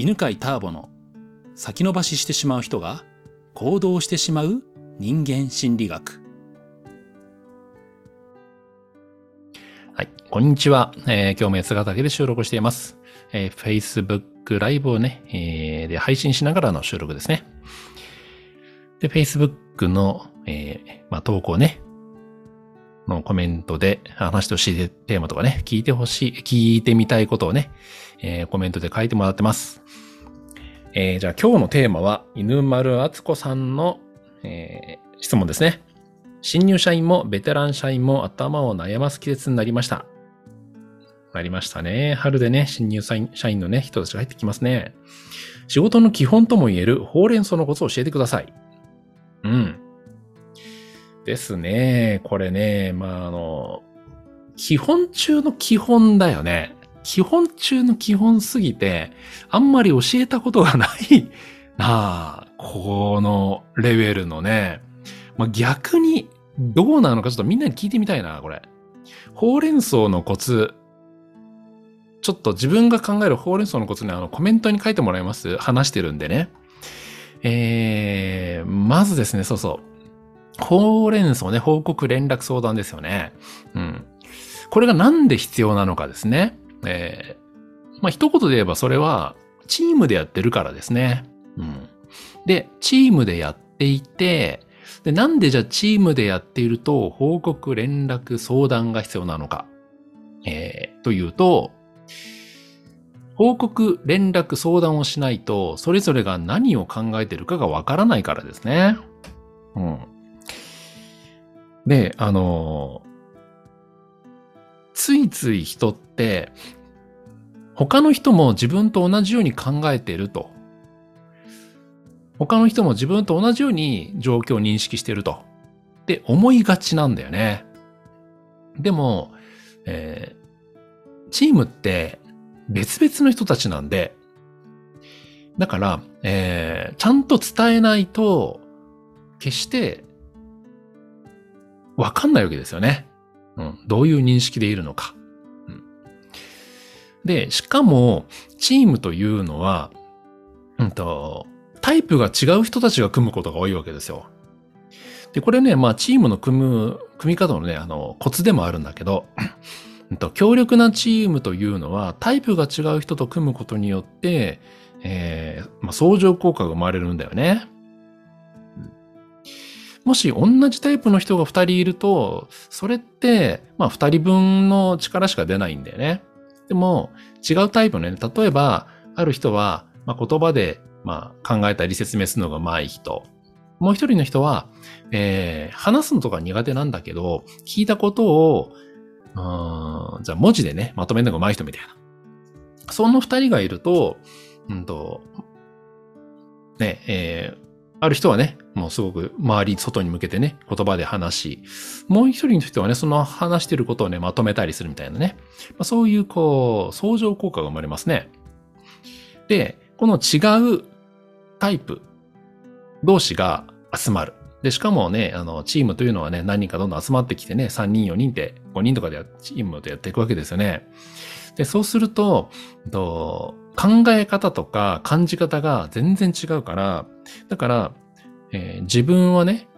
犬飼ターボの先延ばししてしまう人が行動してしまう人間心理学。はい。こんにちは。えー、今日も八ヶ岳で収録しています。えー、Facebook ライブをね、えー、で配信しながらの収録ですね。で、Facebook の、えー、まあ、投稿ね、のコメントで話してほしいテーマとかね、聞いてほしい、聞いてみたいことをね、えー、コメントで書いてもらってます。えー、じゃあ今日のテーマは、犬丸敦子さんの、えー、質問ですね。新入社員もベテラン社員も頭を悩ます季節になりました。なりましたね。春でね、新入社員のね、人たちが入ってきますね。仕事の基本とも言えるほうれん草のコツを教えてください。うん。ですね。これね、まあ、あの、基本中の基本だよね。基本中の基本すぎて、あんまり教えたことがない なあ、このレベルのね。まあ、逆にどうなのかちょっとみんなに聞いてみたいな、これ。ほうれん草のコツ。ちょっと自分が考えるほうれん草のコツね、あのコメントに書いてもらいます話してるんでね。えー、まずですね、そうそう。ほうれん草ね、報告連絡相談ですよね。うん。これがなんで必要なのかですね。えー、まあ、一言で言えばそれは、チームでやってるからですね。うん。で、チームでやっていて、で、なんでじゃあチームでやっていると、報告、連絡、相談が必要なのか。えー、というと、報告、連絡、相談をしないと、それぞれが何を考えてるかがわからないからですね。うん。で、あの、ついつい人って、他の人も自分と同じように考えていると。他の人も自分と同じように状況を認識してると。って思いがちなんだよね。でも、えー、チームって別々の人たちなんで、だから、えー、ちゃんと伝えないと、決してわかんないわけですよね。うん。どういう認識でいるのか。うん。で、しかも、チームというのは、うんと、タイプが違う人たちが組むことが多いわけですよ。で、これね、まあ、チームの組む、組み方のね、あの、コツでもあるんだけど、うんと強力なチームというのは、タイプが違う人と組むことによって、えー、まあ、相乗効果が生まれるんだよね。もし同じタイプの人が二人いると、それって、まあ二人分の力しか出ないんだよね。でも、違うタイプのね、例えば、ある人は、まあ、言葉で、まあ、考えたり説明するのが上手い人。もう一人の人は、えー、話すのとか苦手なんだけど、聞いたことを、うん、じゃあ文字でね、まとめるのが上手い人みたいな。その二人がいると、うんと、ね、えー、ある人はね、もうすごく周り、外に向けてね、言葉で話し、もう一人の人はね、その話してることをね、まとめたりするみたいなね。まあ、そういう、こう、相乗効果が生まれますね。で、この違うタイプ同士が集まる。で、しかもね、あの、チームというのはね、何人かどんどん集まってきてね、3人、4人って、5人とかでチームでやっていくわけですよね。で、そうすると、と考え方とか感じ方が全然違うから、だから、えー、自分はね、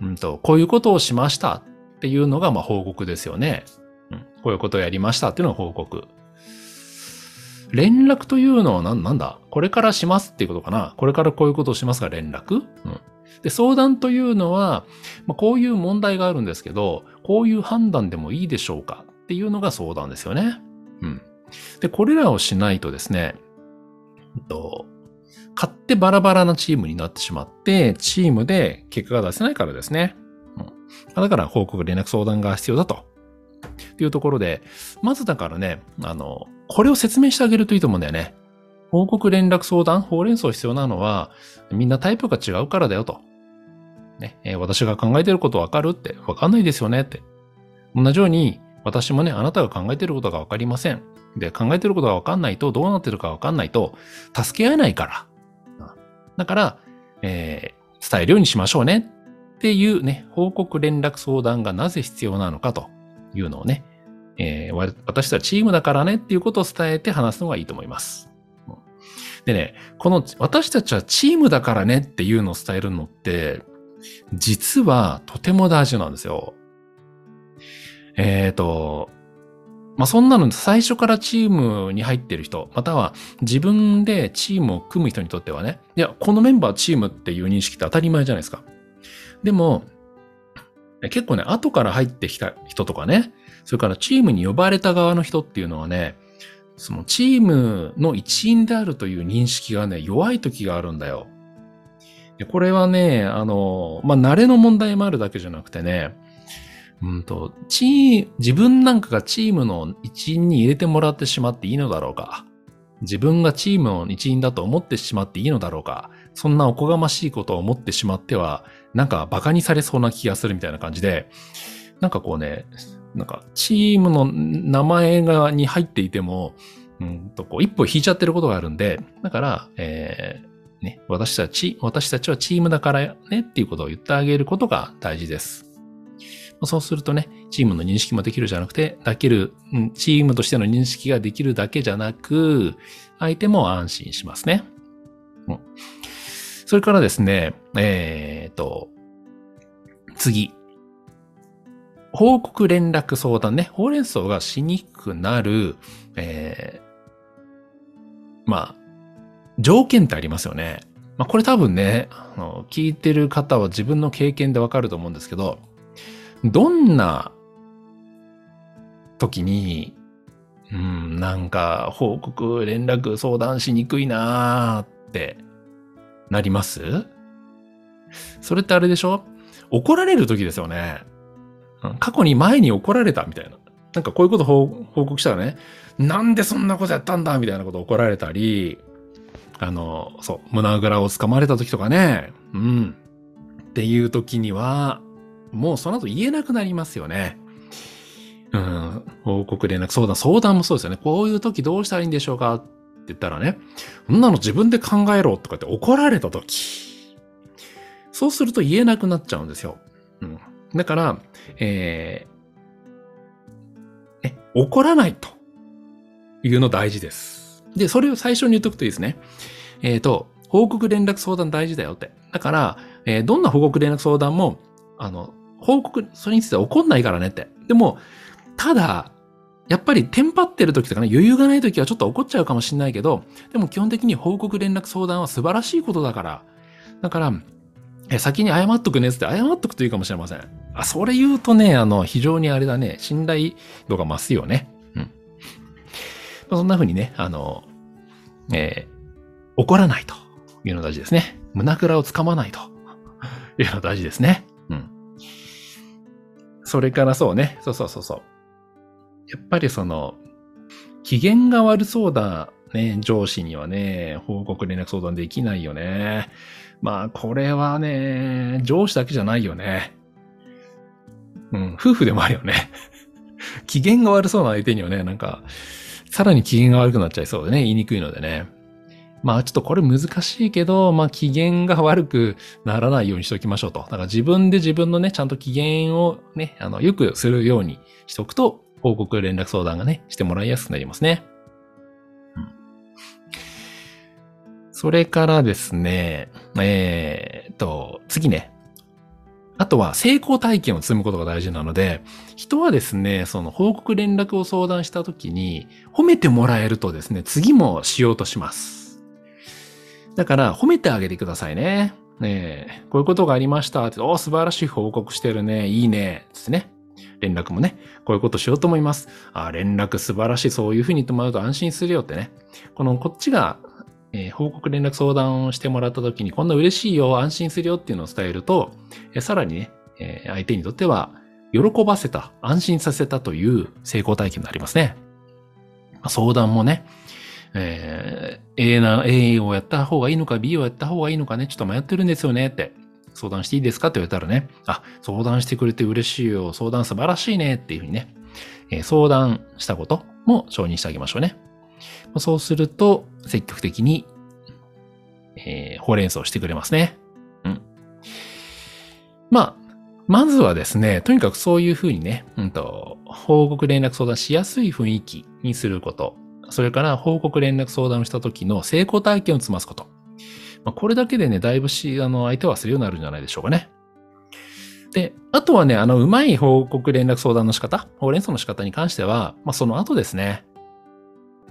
うんと、こういうことをしましたっていうのが、まあ、報告ですよね。うん、こういうことをやりましたっていうのが報告。連絡というのは何なんだ？これからしますっていうことかな？これからこういうことをしますが連絡？うん。で、相談というのは、まあ、こういう問題があるんですけど、こういう判断でもいいでしょうかっていうのが相談ですよね。うん。で、これらをしないとですね、と、買ってバラバラなチームになってしまって、チームで結果が出せないからですね。うん、だから報告連絡相談が必要だと。っていうところで、まずだからね、あの、これを説明してあげるといいと思うんだよね。報告連絡相談、ほうれん草必要なのは、みんなタイプが違うからだよと。ね、えー、私が考えてることわかるってわかんないですよねって。同じように、私もね、あなたが考えてることがわかりません。で、考えてることがわかんないと、どうなってるかわかんないと、助け合えないから。だから、えー、伝えるようにしましょうねっていうね、報告連絡相談がなぜ必要なのかというのをね、えー、私たちチームだからねっていうことを伝えて話すのがいいと思います。でね、この私たちはチームだからねっていうのを伝えるのって、実はとても大事なんですよ。えっ、と、まあ、そんなの最初からチームに入ってる人、または自分でチームを組む人にとってはね、いや、このメンバーチームっていう認識って当たり前じゃないですか。でも、結構ね、後から入ってきた人とかね、それからチームに呼ばれた側の人っていうのはね、そのチームの一員であるという認識がね、弱い時があるんだよ。でこれはね、あの、まあ、慣れの問題もあるだけじゃなくてね、うんと、チー、自分なんかがチームの一員に入れてもらってしまっていいのだろうか。自分がチームの一員だと思ってしまっていいのだろうか。そんなおこがましいことを思ってしまっては、なんか馬鹿にされそうな気がするみたいな感じで、なんかこうね、なんかチームの名前がに入っていても、うんとこう一歩引いちゃってることがあるんで、だから、えーね、私たち、私たちはチームだからねっていうことを言ってあげることが大事です。そうするとね、チームの認識もできるじゃなくて、だける、チームとしての認識ができるだけじゃなく、相手も安心しますね。うんそれからですね、えー、と、次。報告連絡相談ね。ほうれん草がしにくくなる、えー、まあ、条件ってありますよね。まあ、これ多分ね、あの聞いてる方は自分の経験でわかると思うんですけど、どんな時に、うん、なんか報告、連絡、相談しにくいなーってなりますそれってあれでしょ怒られる時ですよね。過去に前に怒られたみたいな。なんかこういうこと報報告したらね、なんでそんなことやったんだみたいなこと怒られたり、あの、そう、胸ぐらをつかまれた時とかね、うん。っていう時には、もうその後言えなくなりますよね。うん、報告連絡相談、相談もそうですよね。こういう時どうしたらいいんでしょうかって言ったらね、そんなの自分で考えろとかって怒られた時。そうすると言えなくなっちゃうんですよ。うん。だから、えー、え、怒らないというの大事です。で、それを最初に言っとくといいですね。えっ、と、報告連絡相談大事だよって。だから、えーどんな報告連絡相談も、あの、報告、それについては怒んないからねって。でも、ただ、やっぱりテンパってる時とかね、余裕がない時はちょっと怒っちゃうかもしれないけど、でも基本的に報告連絡相談は素晴らしいことだから。だから、え先に謝っとくねって謝っとくといいかもしれません。あ、それ言うとね、あの、非常にあれだね、信頼度が増すよね。うん。ま、そんな風にね、あの、えー怒らないというのが大事ですね。胸ぐらをつかまないというのが大事ですね。うん。それからそうね、そうそうそうそう。やっぱりその、機嫌が悪そうだね、上司にはね、報告連絡相談できないよね。まあ、これはね、上司だけじゃないよね。うん、夫婦でもあるよね。機嫌が悪そうな相手にはね、なんか、さらに機嫌が悪くなっちゃいそうでね、言いにくいのでね。まあちょっとこれ難しいけど、まあ機嫌が悪くならないようにしておきましょうと。だから自分で自分のね、ちゃんと機嫌をね、あの、よくするようにしておくと、報告連絡相談がね、してもらいやすくなりますね。うん。それからですね、えーっと、次ね。とは成功体験を積むことが大事なので、人はですね、その報告連絡を相談したときに、褒めてもらえるとですね、次もしようとします。だから、褒めてあげてくださいね。ねえ、こういうことがありましたって、お素晴らしい報告してるね。いいね。つってね。連絡もね、こういうことしようと思います。あ、連絡素晴らしい。そういうふうに言ってもらうと安心するよってね。この、こっちが、えー報告連絡相談をしてもらった時に、こんな嬉しいよ、安心するよっていうのを伝えると、えーさらにね、えー相手にとっては、喜ばせた、安心させたという成功体験になりますね。ま相談もね、えー A な、A をやった方がいいのか B をやった方がいいのかね、ちょっと迷ってるんですよねって。相談していいですかって言われたらね、あ、相談してくれて嬉しいよ、相談素晴らしいねっていうふうにね、えー相談したことも承認してあげましょうね。そうすると、積極的に、えーほうれん草をしてくれますね。うん。まあ、まずはですね、とにかくそういうふうにね、うんと、報告連絡相談しやすい雰囲気にすること。それから報告連絡相談をした時の成功体験を積ますこと。まあ、これだけでね、だいぶし、あの、相手はするようになるんじゃないでしょうかね。で、あとはね、あの、うまい報告連絡相談の仕方、ほうれん草の仕方に関しては、まあ、その後ですね。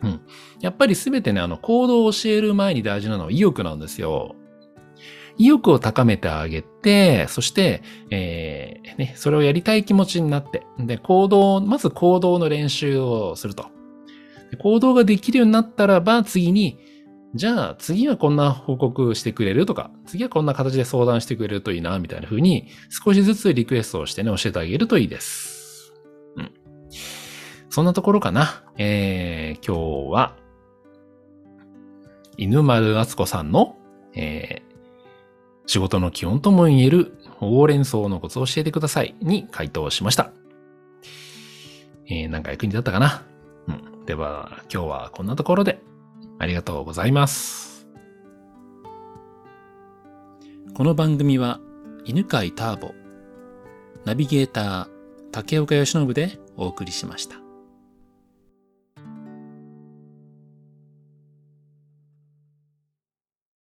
うん。やっぱりすべてね、あの、行動を教える前に大事なのは意欲なんですよ。意欲を高めてあげて、そして、えー、ね、それをやりたい気持ちになって、で、行動、まず行動の練習をすると。行動ができるようになったらば、次に、じゃあ次はこんな報告してくれるとか、次はこんな形で相談してくれるといいな、みたいな風に少しずつリクエストをしてね、教えてあげるといいです。そんなところかな。えー、今日は、犬丸敦子さんの、えー、仕事の基本とも言えるほうれん草のコツを教えてくださいに回答しました。えー、なんか役に立ったかなうん。では、今日はこんなところで。ありがとうございます。この番組は、犬飼ターボ、ナビゲーター、竹岡義信でお送りしました。